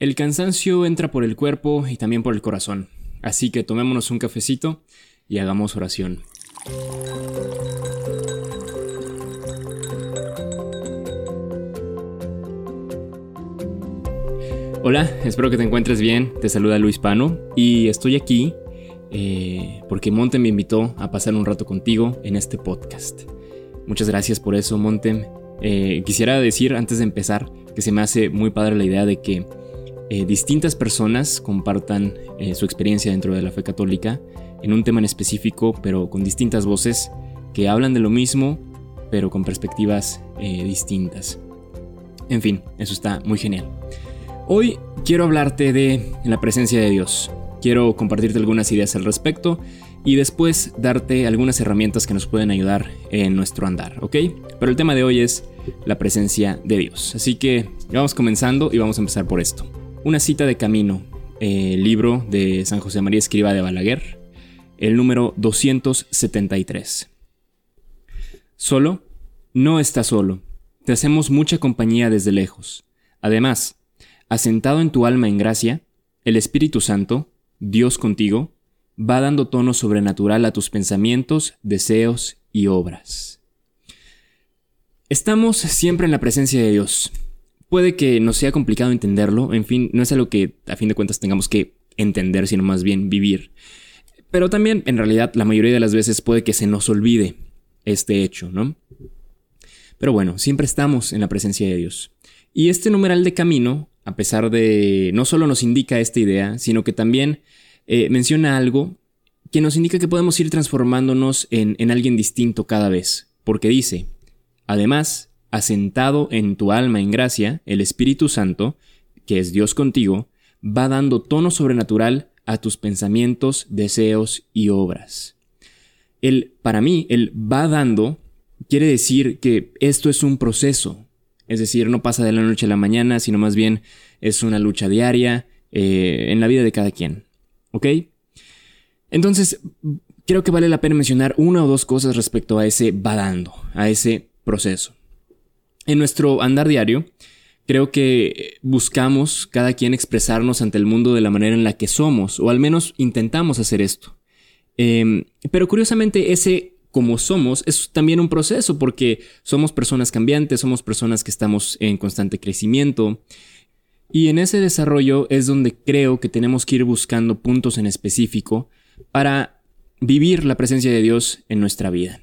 El cansancio entra por el cuerpo y también por el corazón, así que tomémonos un cafecito y hagamos oración. Hola, espero que te encuentres bien. Te saluda Luis Pano y estoy aquí eh, porque Montem me invitó a pasar un rato contigo en este podcast. Muchas gracias por eso, Montem. Eh, quisiera decir antes de empezar que se me hace muy padre la idea de que eh, distintas personas compartan su experiencia dentro de la fe católica en un tema en específico, pero con distintas voces que hablan de lo mismo, pero con perspectivas distintas. En fin, eso está muy genial. Hoy quiero hablarte de la presencia de Dios. Quiero compartirte algunas ideas al respecto y después darte algunas herramientas que nos pueden ayudar en nuestro andar, ¿ok? Pero el tema de hoy es la presencia de Dios. Así que vamos comenzando y vamos a empezar por esto. Una cita de camino, el libro de San José María Escriba de Balaguer, el número 273. Solo, no estás solo. Te hacemos mucha compañía desde lejos. Además, Asentado en tu alma en gracia, el Espíritu Santo, Dios contigo, va dando tono sobrenatural a tus pensamientos, deseos y obras. Estamos siempre en la presencia de Dios. Puede que nos sea complicado entenderlo, en fin, no es algo que a fin de cuentas tengamos que entender, sino más bien vivir. Pero también, en realidad, la mayoría de las veces puede que se nos olvide este hecho, ¿no? Pero bueno, siempre estamos en la presencia de Dios. Y este numeral de camino a pesar de no solo nos indica esta idea, sino que también eh, menciona algo que nos indica que podemos ir transformándonos en, en alguien distinto cada vez, porque dice, además, asentado en tu alma en gracia, el Espíritu Santo, que es Dios contigo, va dando tono sobrenatural a tus pensamientos, deseos y obras. El, para mí, el va dando quiere decir que esto es un proceso, es decir, no pasa de la noche a la mañana, sino más bien es una lucha diaria eh, en la vida de cada quien. ¿Ok? Entonces, creo que vale la pena mencionar una o dos cosas respecto a ese badando, a ese proceso. En nuestro andar diario, creo que buscamos cada quien expresarnos ante el mundo de la manera en la que somos, o al menos intentamos hacer esto. Em, pero curiosamente ese como somos es también un proceso porque somos personas cambiantes, somos personas que estamos en constante crecimiento. Y en ese desarrollo es donde creo que tenemos que ir buscando puntos en específico para vivir la presencia de Dios en nuestra vida.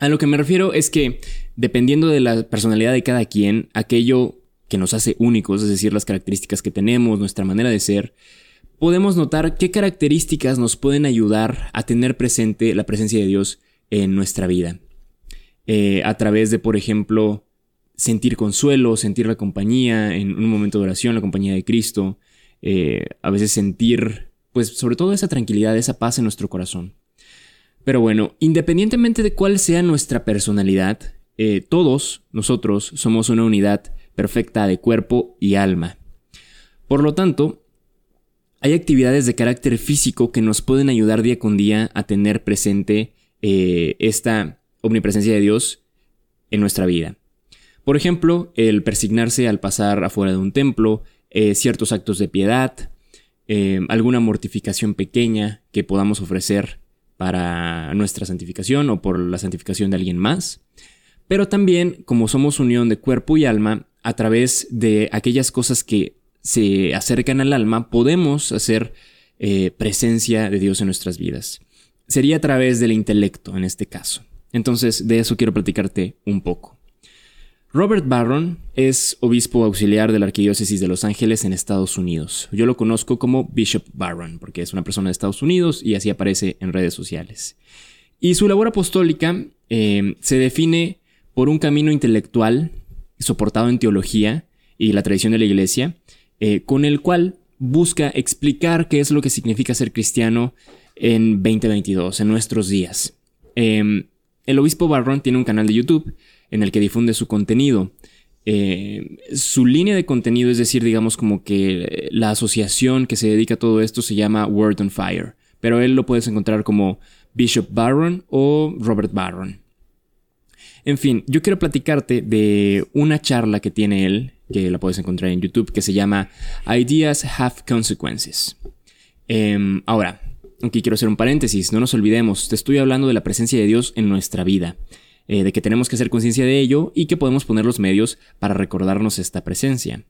A lo que me refiero es que, dependiendo de la personalidad de cada quien, aquello que nos hace únicos, es decir, las características que tenemos, nuestra manera de ser, podemos notar qué características nos pueden ayudar a tener presente la presencia de Dios en nuestra vida. Eh, a través de, por ejemplo, sentir consuelo, sentir la compañía en un momento de oración, la compañía de Cristo, eh, a veces sentir, pues sobre todo esa tranquilidad, esa paz en nuestro corazón. Pero bueno, independientemente de cuál sea nuestra personalidad, eh, todos nosotros somos una unidad perfecta de cuerpo y alma. Por lo tanto, hay actividades de carácter físico que nos pueden ayudar día con día a tener presente eh, esta omnipresencia de Dios en nuestra vida. Por ejemplo, el persignarse al pasar afuera de un templo, eh, ciertos actos de piedad, alguna mortificación pequeña que podamos ofrecer para nuestra santificación o por la santificación de alguien más. Pero también, como somos unión de cuerpo y alma, a través de aquellas cosas que se acercan al alma, podemos hacer presencia de Dios en nuestras vidas sería a través del intelecto en este caso. Entonces, de eso quiero platicarte un poco. Robert Barron es obispo auxiliar de la Arquidiócesis de Los Ángeles en Estados Unidos. Yo lo conozco como Bishop Barron, porque es una persona de Estados Unidos y así aparece en redes sociales. Y su labor apostólica eh, se define por un camino intelectual soportado en teología y la tradición de la Iglesia, eh, con el cual busca explicar qué es lo que significa ser cristiano en 2022, en nuestros días. Em, el obispo Barron tiene un canal de YouTube en el que difunde su contenido. Em, su línea de contenido, es decir, digamos como que la asociación que se dedica a todo esto se llama Word on Fire, pero él lo puedes encontrar como Bishop Barron o Robert Barron. En fin, yo quiero platicarte de una charla que tiene él que la puedes encontrar en YouTube, que se llama Ideas Have Consequences. Em, ahora, aquí quiero hacer un paréntesis, no nos olvidemos, te estoy hablando de la presencia de Dios en nuestra vida, eh, de que tenemos que hacer conciencia de ello y que podemos poner los medios para recordarnos esta presencia.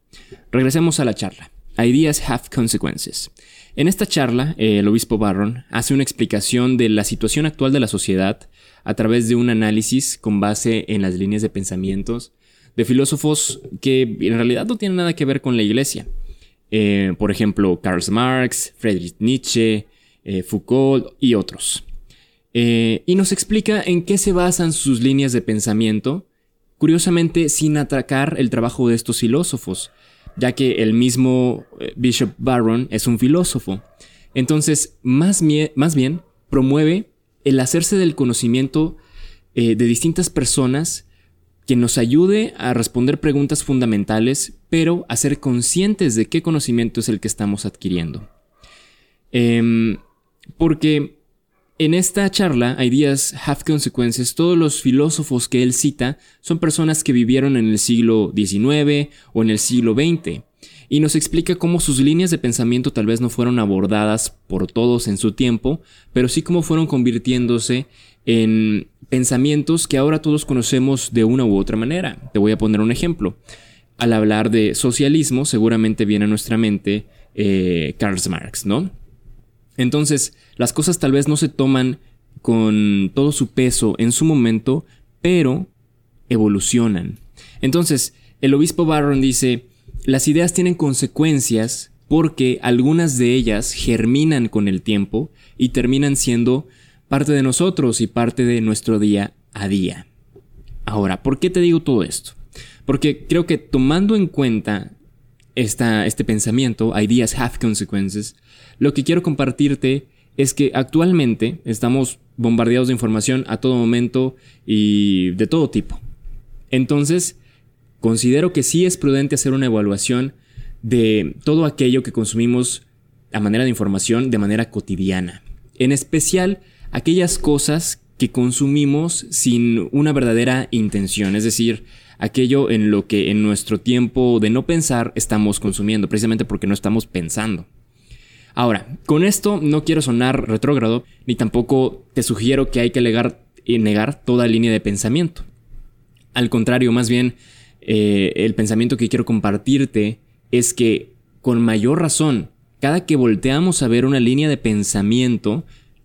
Regresemos a la charla. Ideas Have Consequences. En esta charla, el obispo Barron hace una explicación de la situación actual de la sociedad a través de un análisis con base en las líneas de pensamientos de filósofos que en realidad no tienen nada que ver con la iglesia. Eh, por ejemplo, Karl Marx, Friedrich Nietzsche, eh, Foucault y otros. Eh, y nos explica en qué se basan sus líneas de pensamiento, curiosamente sin atacar el trabajo de estos filósofos, ya que el mismo Bishop Barron es un filósofo. Entonces, más, más bien, promueve el hacerse del conocimiento de distintas personas que nos ayude a responder preguntas fundamentales, pero a ser conscientes de qué conocimiento es el que estamos adquiriendo. Em, porque en esta charla, Ideas Have Consequences, todos los filósofos que él cita son personas que vivieron en el siglo XIX o en el siglo XX, y nos explica cómo sus líneas de pensamiento tal vez no fueron abordadas por todos en su tiempo, pero sí cómo fueron convirtiéndose en pensamientos que ahora todos conocemos de una u otra manera. Te voy a poner un ejemplo. Al hablar de socialismo, seguramente viene a nuestra mente eh, Karl Marx, ¿no? Entonces, las cosas tal vez no se toman con todo su peso en su momento, pero evolucionan. Entonces, el obispo Barron dice, las ideas tienen consecuencias porque algunas de ellas germinan con el tiempo y terminan siendo parte de nosotros y parte de nuestro día a día. Ahora, ¿por qué te digo todo esto? Porque creo que tomando en cuenta esta, este pensamiento, ideas have consequences, lo que quiero compartirte es que actualmente estamos bombardeados de información a todo momento y de todo tipo. Entonces, considero que sí es prudente hacer una evaluación de todo aquello que consumimos a manera de información de manera cotidiana. En especial, aquellas cosas que consumimos sin una verdadera intención, es decir, aquello en lo que en nuestro tiempo de no pensar estamos consumiendo, precisamente porque no estamos pensando. Ahora, con esto no quiero sonar retrógrado, ni tampoco te sugiero que hay que negar, eh, negar toda línea de pensamiento. Al contrario, más bien, eh, el pensamiento que quiero compartirte es que, con mayor razón, cada que volteamos a ver una línea de pensamiento,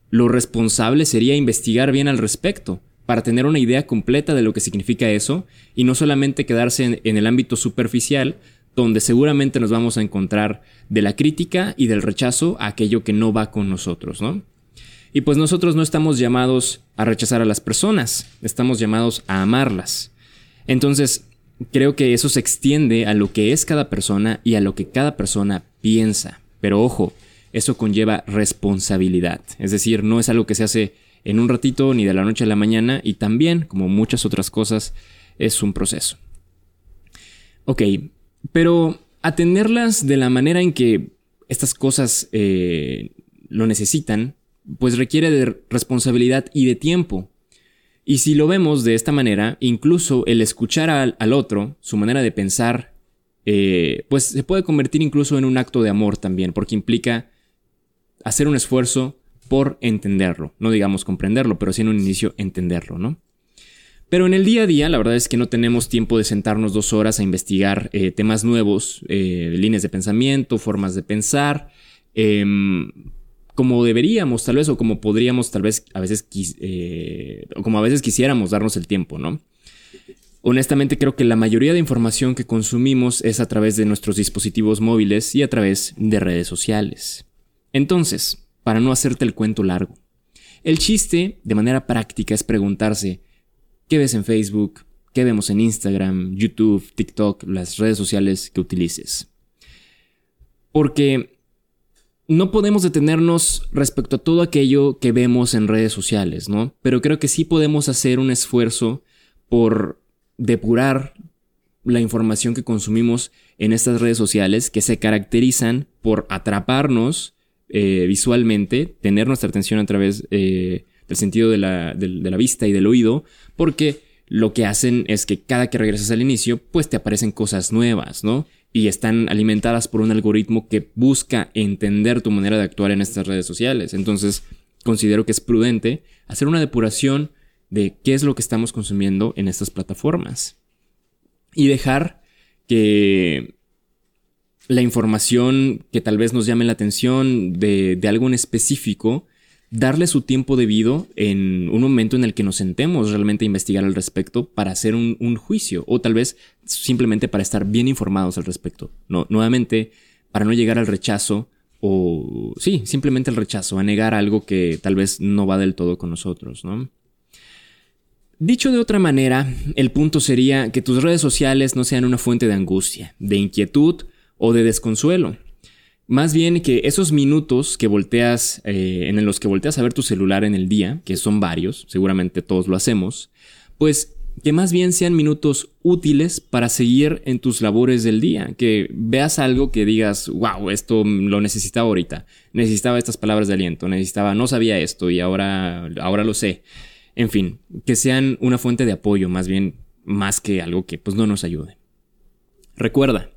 lo responsable sería investigar bien al respecto, para tener una idea completa de lo que significa eso y no solamente quedarse en, el ámbito superficial, donde seguramente nos vamos a encontrar de la crítica y del rechazo a aquello que no va con nosotros, ¿no? Y pues nosotros no estamos llamados a rechazar a las personas, estamos llamados a amarlas. Entonces, creo que eso se extiende a lo que es cada persona y a lo que cada persona piensa. Pero ojo, eso conlleva responsabilidad. Es decir, no es algo que se hace en un ratito ni de la noche a la mañana y también, como muchas otras cosas, es un proceso. Ok, pero atenderlas de la manera en que estas cosas eh, lo necesitan, pues requiere de responsabilidad y de tiempo. Y si lo vemos de esta manera, incluso el escuchar al, otro, su manera de pensar, eh, pues se puede convertir incluso en un acto de amor también, porque implica hacer un esfuerzo por entenderlo. No digamos comprenderlo, pero sí en un inicio entenderlo, ¿no? Pero en el día a día, la verdad es que no tenemos tiempo de sentarnos dos horas a investigar eh, temas nuevos, eh, líneas de pensamiento, formas de pensar, em, como deberíamos tal vez, o como podríamos tal vez a veces, eh, o como a veces quisiéramos darnos el tiempo, ¿no? Honestamente creo que la mayoría de información que consumimos es a través de nuestros dispositivos móviles y a través de redes sociales. Entonces, para no hacerte el cuento largo, el chiste de manera práctica es preguntarse, ¿qué ves en Facebook? ¿Qué vemos en Instagram, YouTube, TikTok, las redes sociales que utilices? Porque no podemos detenernos respecto a todo aquello que vemos en redes sociales, ¿no? Pero creo que sí podemos hacer un esfuerzo por depurar la información que consumimos en estas redes sociales que se caracterizan por atraparnos eh, visualmente, tener nuestra atención a través eh, del sentido de la, vista y del oído, porque lo que hacen es que cada que regresas al inicio, pues te aparecen cosas nuevas, ¿no? Y están alimentadas por un algoritmo que busca entender tu manera de actuar en estas redes sociales. Entonces, considero que es prudente hacer una depuración de qué es lo que estamos consumiendo en estas plataformas. Y dejar que la información que tal vez nos llame la atención de, de algo en específico darle su tiempo debido en un momento en el que nos sentemos realmente a investigar al respecto para hacer un, juicio o tal vez simplemente para estar bien informados al respecto. No, nuevamente, para no llegar al rechazo o sí, simplemente al rechazo, a negar algo que tal vez no va del todo con nosotros, ¿no? Dicho de otra manera, el punto sería que tus redes sociales no sean una fuente de angustia, de inquietud o de desconsuelo. Más bien que esos minutos que volteas, eh, en los que volteas a ver tu celular en el día, que son varios, seguramente todos lo hacemos, pues que más bien sean minutos útiles para seguir en tus labores del día, que veas algo que digas, wow, esto lo necesitaba ahorita, necesitaba estas palabras de aliento, necesitaba, no sabía esto y ahora, ahora lo sé. En fin, que sean una fuente de apoyo, más bien, más que algo que pues no nos ayude. Recuerda,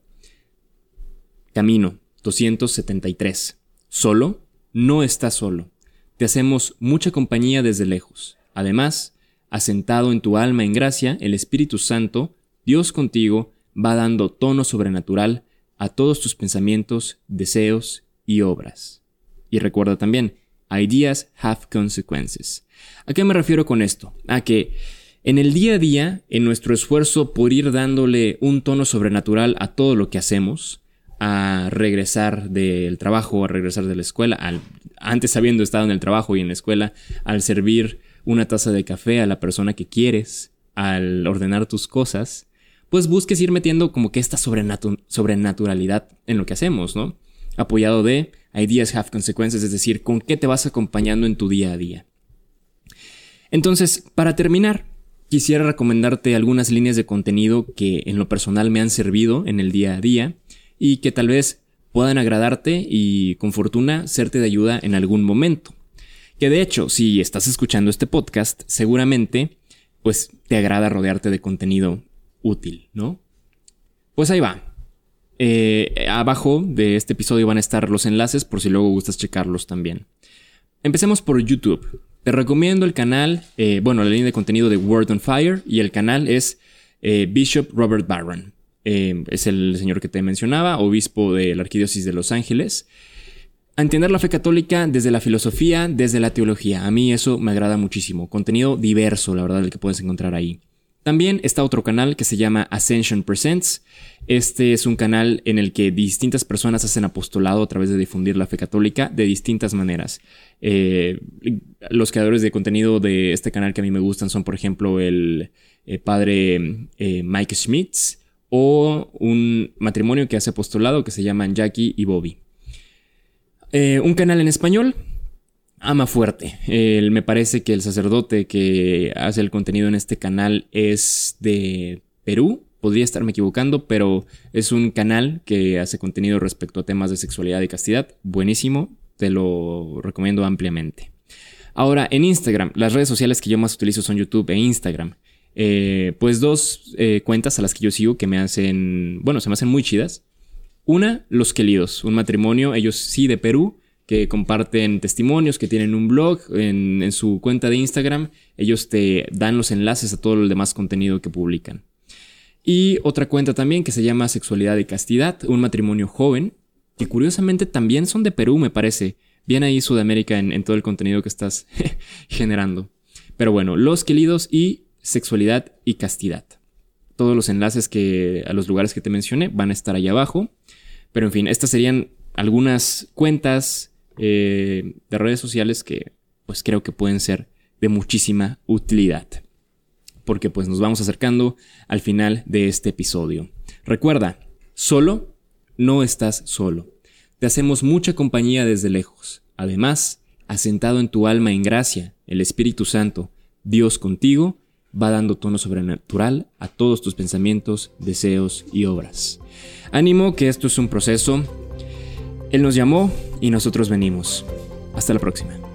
camino, 273. Solo, no estás solo. Te hacemos mucha compañía desde lejos. Además, asentado en tu alma en gracia, el Espíritu Santo, Dios contigo, va dando tono sobrenatural a todos tus pensamientos, deseos y obras. Y recuerda también, ideas have consequences. ¿A qué me refiero con esto? A que en el día a día, en nuestro esfuerzo por ir dándole un tono sobrenatural a todo lo que hacemos, a regresar del trabajo, a regresar de la escuela, al, antes habiendo estado en el trabajo y en la escuela, al servir una taza de café a la persona que quieres, al ordenar tus cosas, pues busques ir metiendo como que esta sobrenaturalidad en lo que hacemos, ¿no? Apoyado de ideas have consequences, es decir, con qué te vas acompañando en tu día a día. Entonces, para terminar, quisiera recomendarte algunas líneas de contenido que en lo personal me han servido en el día a día y que tal vez puedan agradarte y con fortuna serte de ayuda en algún momento. Que de hecho, si estás escuchando este podcast, seguramente pues te agrada rodearte de contenido útil, ¿no? Pues ahí va. Eh, abajo de este episodio van a estar los enlaces por si luego gustas checarlos también. Empecemos por YouTube. Te recomiendo el canal, eh, bueno, la línea de contenido de Word on Fire y el canal es eh, Bishop Robert Barron. Eh, es el señor que te mencionaba, obispo de la Arquidiócesis de Los Ángeles. A entender la fe católica desde la filosofía, desde la teología. A mí eso me agrada muchísimo. Contenido diverso, la verdad, el que puedes encontrar ahí. También está otro canal que se llama Ascension Presents. Este es un canal en el que distintas personas hacen apostolado a través de difundir la fe católica de distintas maneras. Eh, los creadores de contenido de este canal que a mí me gustan son, por ejemplo, el eh, padre Mike Schmitz, o un matrimonio que hace apostolado que se llaman Jackie y Bobby. Eh, un canal en español, Ama Fuerte. me parece que el sacerdote que hace el contenido en este canal es de Perú. Podría estarme equivocando, pero es un canal que hace contenido respecto a temas de sexualidad y castidad. Buenísimo, te lo recomiendo ampliamente. Ahora, en Instagram, las redes sociales que yo más utilizo son YouTube e Instagram. Eh, pues dos eh, cuentas a las que yo sigo que me hacen, bueno, se me hacen muy chidas. Una, Los Quelidos, un matrimonio, ellos sí de Perú, que comparten testimonios, que tienen un blog en, en, su cuenta de Instagram. Ellos te dan los enlaces a todo el demás contenido que publican. Y otra cuenta también que se llama Sexualidad y Castidad, un matrimonio joven, que curiosamente también son de Perú, me parece. Bien ahí Sudamérica en, en todo el contenido que estás generando. Pero bueno, Los Quelidos y sexualidad y castidad. Todos los enlaces que a los lugares que te mencioné van a estar ahí abajo. Pero en fin, estas serían algunas cuentas eh, de redes sociales que pues creo que pueden ser de muchísima utilidad. Porque pues nos vamos acercando al final de este episodio. Recuerda, solo no estás solo. Te hacemos mucha compañía desde lejos. Además, asentado en tu alma en gracia, el Espíritu Santo, Dios contigo, va dando tono sobrenatural a todos tus pensamientos, deseos y obras. Ánimo que esto es un proceso. Él nos llamó y nosotros venimos. Hasta la próxima.